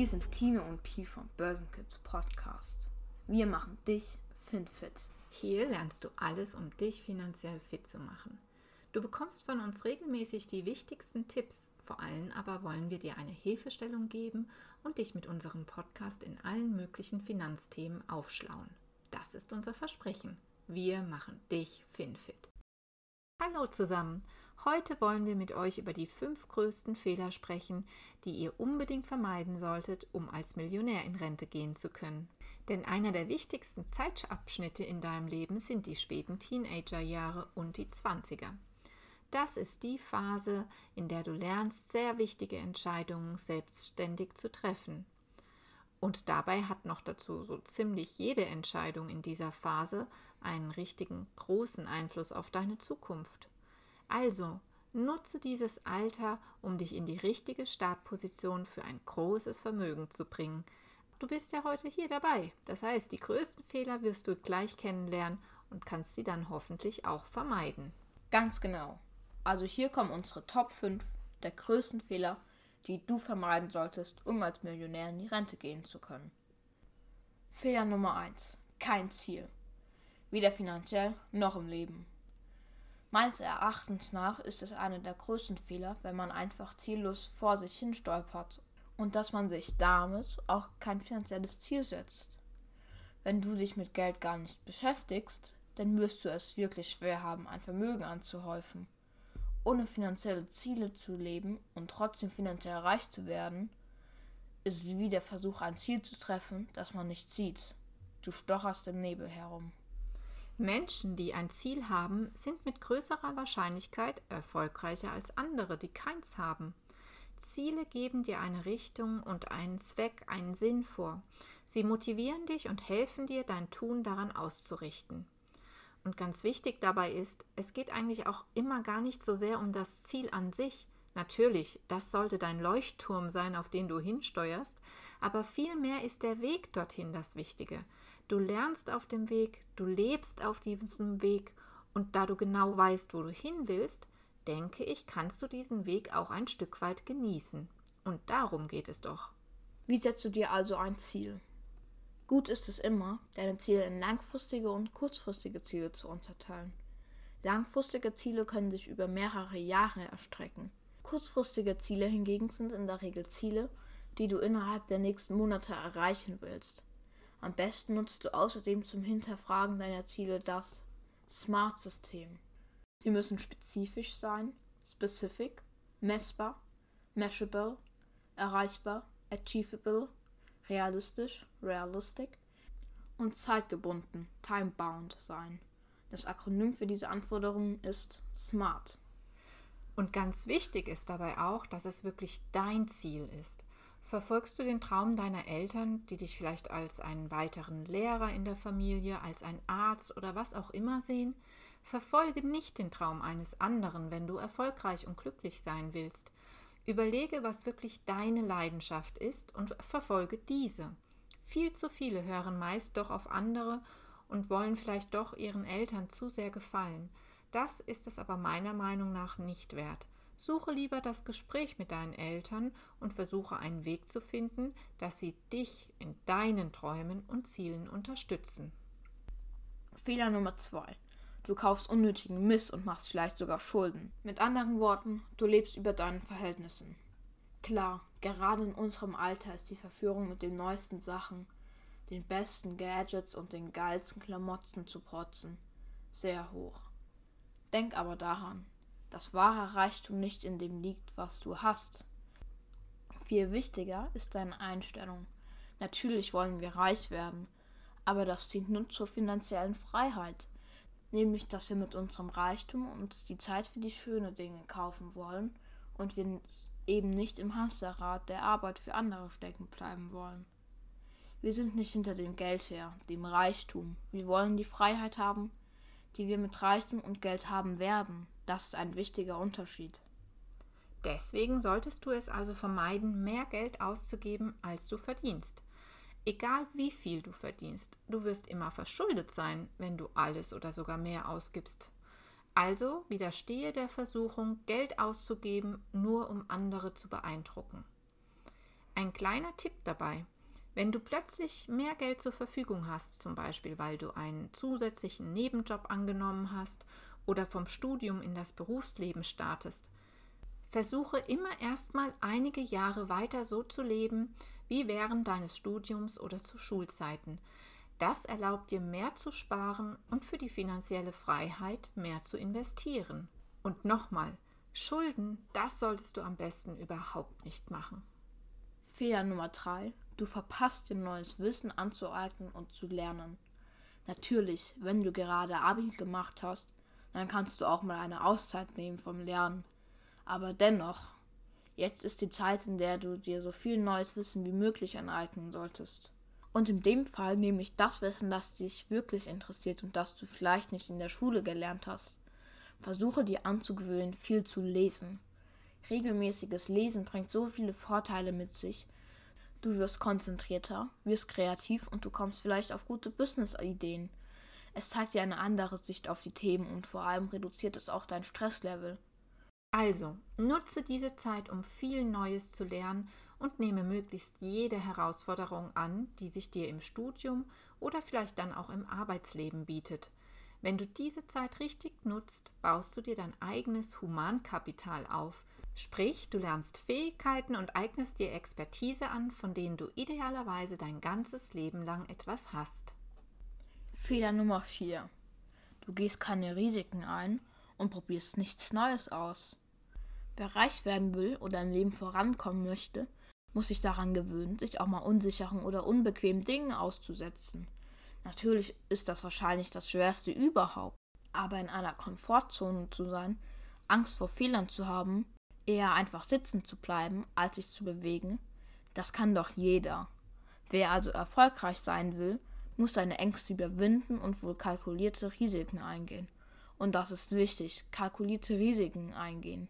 Hier sind Tino und Pi vom Börsenkids Podcast. Wir machen dich FinFit. Hier lernst du alles, um dich finanziell fit zu machen. Du bekommst von uns regelmäßig die wichtigsten Tipps. Vor allem aber wollen wir dir eine Hilfestellung geben und dich mit unserem Podcast in allen möglichen Finanzthemen aufschlauen. Das ist unser Versprechen. Wir machen dich FinFit. Hallo zusammen. Heute wollen wir mit euch über die fünf größten Fehler sprechen, die ihr unbedingt vermeiden solltet, um als Millionär in Rente gehen zu können. Denn einer der wichtigsten Zeitabschnitte in deinem Leben sind die späten Teenagerjahre und die Zwanziger. Das ist die Phase, in der du lernst, sehr wichtige Entscheidungen selbstständig zu treffen. Und dabei hat noch dazu so ziemlich jede Entscheidung in dieser Phase einen richtigen großen Einfluss auf deine Zukunft. Also, nutze dieses Alter, um dich in die richtige Startposition für ein großes Vermögen zu bringen. Du bist ja heute hier dabei. Das heißt, die größten Fehler wirst du gleich kennenlernen und kannst sie dann hoffentlich auch vermeiden. Ganz genau. Also hier kommen unsere Top 5 der größten Fehler, die du vermeiden solltest, um als Millionär in die Rente gehen zu können. Fehler Nummer 1. Kein Ziel. Weder finanziell noch im Leben. Meines Erachtens nach ist es einer der größten Fehler, wenn man einfach ziellos vor sich hin stolpert und dass man sich damit auch kein finanzielles Ziel setzt. Wenn du dich mit Geld gar nicht beschäftigst, dann wirst du es wirklich schwer haben, ein Vermögen anzuhäufen. Ohne finanzielle Ziele zu leben und trotzdem finanziell reich zu werden, ist wie der Versuch, ein Ziel zu treffen, das man nicht sieht. Du stocherst im Nebel herum. Menschen, die ein Ziel haben, sind mit größerer Wahrscheinlichkeit erfolgreicher als andere, die keins haben. Ziele geben dir eine Richtung und einen Zweck, einen Sinn vor. Sie motivieren dich und helfen dir, dein Tun daran auszurichten. Und ganz wichtig dabei ist, es geht eigentlich auch immer gar nicht so sehr um das Ziel an sich. Natürlich, das sollte dein Leuchtturm sein, auf den du hinsteuerst, aber vielmehr ist der Weg dorthin das Wichtige. Du lernst auf dem Weg, du lebst auf diesem Weg und da du genau weißt, wo du hin willst, denke ich, kannst du diesen Weg auch ein Stück weit genießen. Und darum geht es doch. Wie setzt du dir also ein Ziel? Gut ist es immer, deine Ziele in langfristige und kurzfristige Ziele zu unterteilen. Langfristige Ziele können sich über mehrere Jahre erstrecken. Kurzfristige Ziele hingegen sind in der Regel Ziele, die du innerhalb der nächsten Monate erreichen willst. Am besten nutzt du außerdem zum Hinterfragen deiner Ziele das SMART-System. Sie müssen spezifisch sein, specific, messbar, measurable, erreichbar, achievable, realistisch, realistic und zeitgebunden, time-bound sein. Das Akronym für diese Anforderungen ist SMART. Und ganz wichtig ist dabei auch, dass es wirklich dein Ziel ist. Verfolgst du den Traum deiner Eltern, die dich vielleicht als einen weiteren Lehrer in der Familie, als einen Arzt oder was auch immer sehen? Verfolge nicht den Traum eines anderen, wenn du erfolgreich und glücklich sein willst. Überlege, was wirklich deine Leidenschaft ist und verfolge diese. Viel zu viele hören meist doch auf andere und wollen vielleicht doch ihren Eltern zu sehr gefallen. Das ist es aber meiner Meinung nach nicht wert. Suche lieber das Gespräch mit deinen Eltern und versuche einen Weg zu finden, dass sie dich in deinen Träumen und Zielen unterstützen. Fehler Nummer zwei. Du kaufst unnötigen Mist und machst vielleicht sogar Schulden. Mit anderen Worten, du lebst über deinen Verhältnissen. Klar, gerade in unserem Alter ist die Verführung mit den neuesten Sachen, den besten Gadgets und den geilsten Klamotten zu protzen sehr hoch. Denk aber daran, dass wahre Reichtum nicht in dem liegt, was du hast. Viel wichtiger ist deine Einstellung. Natürlich wollen wir reich werden, aber das dient nur zur finanziellen Freiheit, nämlich dass wir mit unserem Reichtum uns die Zeit für die schönen Dinge kaufen wollen und wir eben nicht im Hamsterrad der Arbeit für andere stecken bleiben wollen. Wir sind nicht hinter dem Geld her, dem Reichtum. Wir wollen die Freiheit haben, die wir mit Reichtum und Geld haben werden. Das ist ein wichtiger Unterschied. Deswegen solltest du es also vermeiden, mehr Geld auszugeben, als du verdienst. Egal wie viel du verdienst, du wirst immer verschuldet sein, wenn du alles oder sogar mehr ausgibst. Also widerstehe der Versuchung, Geld auszugeben, nur um andere zu beeindrucken. Ein kleiner Tipp dabei. Wenn du plötzlich mehr Geld zur Verfügung hast, zum Beispiel weil du einen zusätzlichen Nebenjob angenommen hast oder vom Studium in das Berufsleben startest, versuche immer erstmal einige Jahre weiter so zu leben wie während deines Studiums oder zu Schulzeiten. Das erlaubt dir mehr zu sparen und für die finanzielle Freiheit mehr zu investieren. Und nochmal, Schulden, das solltest du am besten überhaupt nicht machen. Fehler Nummer 3. Du verpasst dir neues Wissen anzueignen und zu lernen. Natürlich, wenn du gerade Abi gemacht hast, dann kannst du auch mal eine Auszeit nehmen vom Lernen. Aber dennoch, jetzt ist die Zeit, in der du dir so viel neues Wissen wie möglich aneignen solltest. Und in dem Fall nehme ich das Wissen, das dich wirklich interessiert und das du vielleicht nicht in der Schule gelernt hast. Versuche dir anzugewöhnen, viel zu lesen. Regelmäßiges Lesen bringt so viele Vorteile mit sich. Du wirst konzentrierter, wirst kreativ und du kommst vielleicht auf gute Business-Ideen. Es zeigt dir eine andere Sicht auf die Themen und vor allem reduziert es auch dein Stresslevel. Also, nutze diese Zeit, um viel Neues zu lernen und nehme möglichst jede Herausforderung an, die sich dir im Studium oder vielleicht dann auch im Arbeitsleben bietet. Wenn du diese Zeit richtig nutzt, baust du dir dein eigenes Humankapital auf. Sprich, du lernst Fähigkeiten und eignest dir Expertise an, von denen du idealerweise dein ganzes Leben lang etwas hast. Fehler Nummer 4. Du gehst keine Risiken ein und probierst nichts Neues aus. Wer reich werden will oder im Leben vorankommen möchte, muss sich daran gewöhnen, sich auch mal unsicheren oder unbequemen Dingen auszusetzen. Natürlich ist das wahrscheinlich das Schwerste überhaupt, aber in einer Komfortzone zu sein, Angst vor Fehlern zu haben, eher einfach sitzen zu bleiben, als sich zu bewegen, das kann doch jeder. Wer also erfolgreich sein will, muss seine Ängste überwinden und wohl kalkulierte Risiken eingehen. Und das ist wichtig, kalkulierte Risiken eingehen.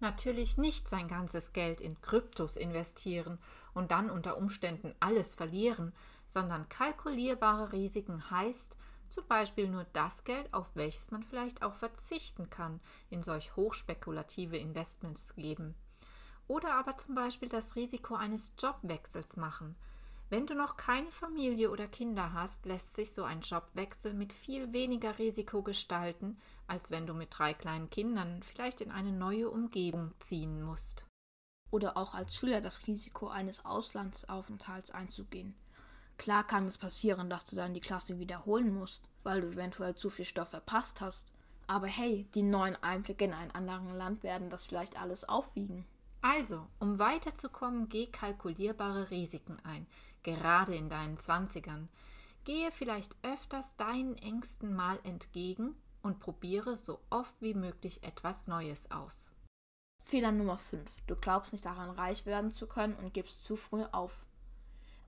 Natürlich nicht sein ganzes Geld in Kryptos investieren und dann unter Umständen alles verlieren, sondern kalkulierbare Risiken heißt zum Beispiel nur das Geld, auf welches man vielleicht auch verzichten kann, in solch hochspekulative Investments geben. Oder aber zum Beispiel das Risiko eines Jobwechsels machen. Wenn du noch keine Familie oder Kinder hast, lässt sich so ein Jobwechsel mit viel weniger Risiko gestalten, als wenn du mit drei kleinen Kindern vielleicht in eine neue Umgebung ziehen musst. Oder auch als Schüler das Risiko eines Auslandsaufenthalts einzugehen. Klar kann es passieren, dass du dann die Klasse wiederholen musst, weil du eventuell zu viel Stoff verpasst hast. Aber hey, die neuen Einblicke in ein anderes Land werden das vielleicht alles aufwiegen. Also, um weiterzukommen, geh kalkulierbare Risiken ein, gerade in deinen Zwanzigern. Gehe vielleicht öfters deinen Ängsten mal entgegen und probiere so oft wie möglich etwas Neues aus. Fehler Nummer 5. Du glaubst nicht daran, reich werden zu können und gibst zu früh auf.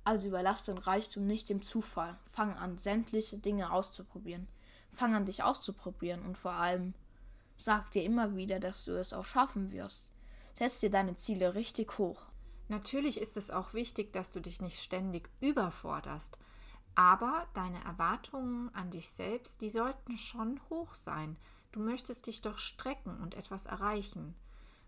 Also überlass den Reichtum nicht dem Zufall. Fang an, sämtliche Dinge auszuprobieren. Fang an, dich auszuprobieren und vor allem sag dir immer wieder, dass du es auch schaffen wirst. Setz dir deine Ziele richtig hoch. Natürlich ist es auch wichtig, dass du dich nicht ständig überforderst. Aber deine Erwartungen an dich selbst, die sollten schon hoch sein. Du möchtest dich doch strecken und etwas erreichen.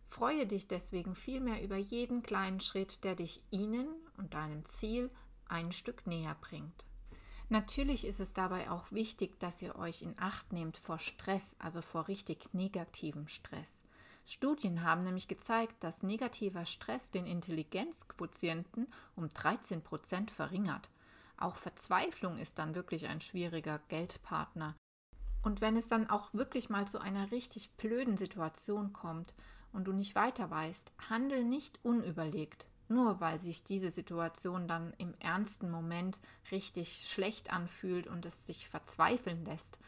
Freue dich deswegen vielmehr über jeden kleinen Schritt, der dich ihnen und deinem Ziel ein Stück näher bringt. Natürlich ist es dabei auch wichtig, dass ihr euch in Acht nehmt vor Stress, also vor richtig negativem Stress. Studien haben nämlich gezeigt, dass negativer Stress den Intelligenzquotienten um 13 Prozent verringert. Auch Verzweiflung ist dann wirklich ein schwieriger Geldpartner. Und wenn es dann auch wirklich mal zu einer richtig blöden Situation kommt, und du nicht weiter weißt, handel nicht unüberlegt, nur weil sich diese Situation dann im ernsten Moment richtig schlecht anfühlt und es dich verzweifeln lässt.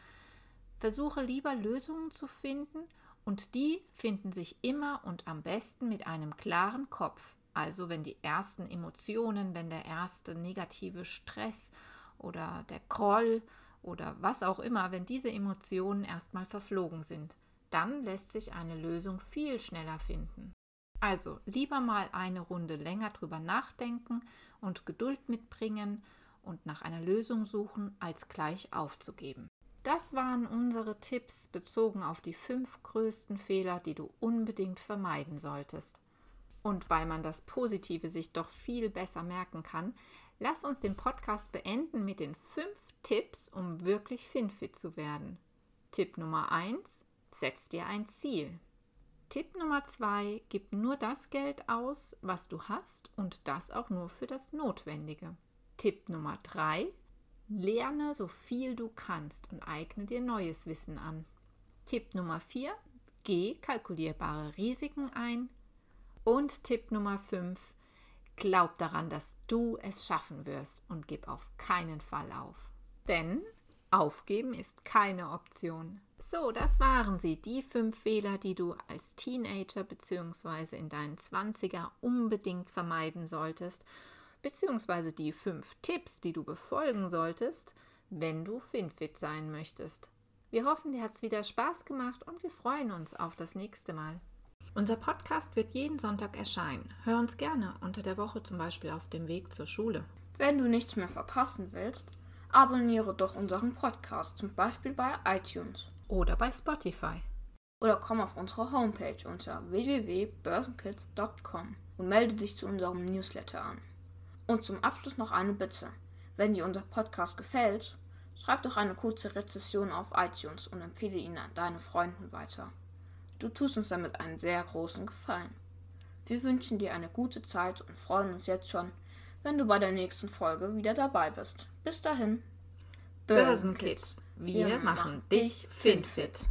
Versuche lieber Lösungen zu finden und die finden sich immer und am besten mit einem klaren Kopf. Also wenn die ersten Emotionen, wenn der erste negative Stress oder der Groll oder was auch immer, wenn diese Emotionen erstmal verflogen sind dann lässt sich eine Lösung viel schneller finden. Also lieber mal eine Runde länger drüber nachdenken und Geduld mitbringen und nach einer Lösung suchen, als gleich aufzugeben. Das waren unsere Tipps bezogen auf die fünf größten Fehler, die du unbedingt vermeiden solltest. Und weil man das Positive sich doch viel besser merken kann, lass uns den Podcast beenden mit den fünf Tipps, um wirklich FinFit zu werden. Tipp Nummer 1. Setz dir ein Ziel. Tipp Nummer 2. Gib nur das Geld aus, was du hast und das auch nur für das Notwendige. Tipp Nummer 3. Lerne so viel du kannst und eigne dir neues Wissen an. Tipp Nummer 4. Geh kalkulierbare Risiken ein. Und Tipp Nummer 5. Glaub daran, dass du es schaffen wirst und gib auf keinen Fall auf. Denn aufgeben ist keine Option. So, das waren sie, die fünf Fehler, die du als Teenager bzw. in deinen 20er unbedingt vermeiden solltest, beziehungsweise die fünf Tipps, die du befolgen solltest, wenn du FinFit sein möchtest. Wir hoffen, dir hat es wieder Spaß gemacht und wir freuen uns auf das nächste Mal. Unser Podcast wird jeden Sonntag erscheinen. Hör uns gerne unter der Woche zum Beispiel auf dem Weg zur Schule. Wenn du nichts mehr verpassen willst, abonniere doch unseren Podcast, zum Beispiel bei iTunes oder bei Spotify. Oder komm auf unsere Homepage unter www.börsenkids.com und melde dich zu unserem Newsletter an. Und zum Abschluss noch eine Bitte. Wenn dir unser Podcast gefällt, schreib doch eine kurze Rezession auf iTunes und empfehle ihn an deine Freunden weiter. Du tust uns damit einen sehr großen Gefallen. Wir wünschen dir eine gute Zeit und freuen uns jetzt schon, wenn du bei der nächsten Folge wieder dabei bist. Bis dahin. Börsenkids, wir, wir machen dich finfit.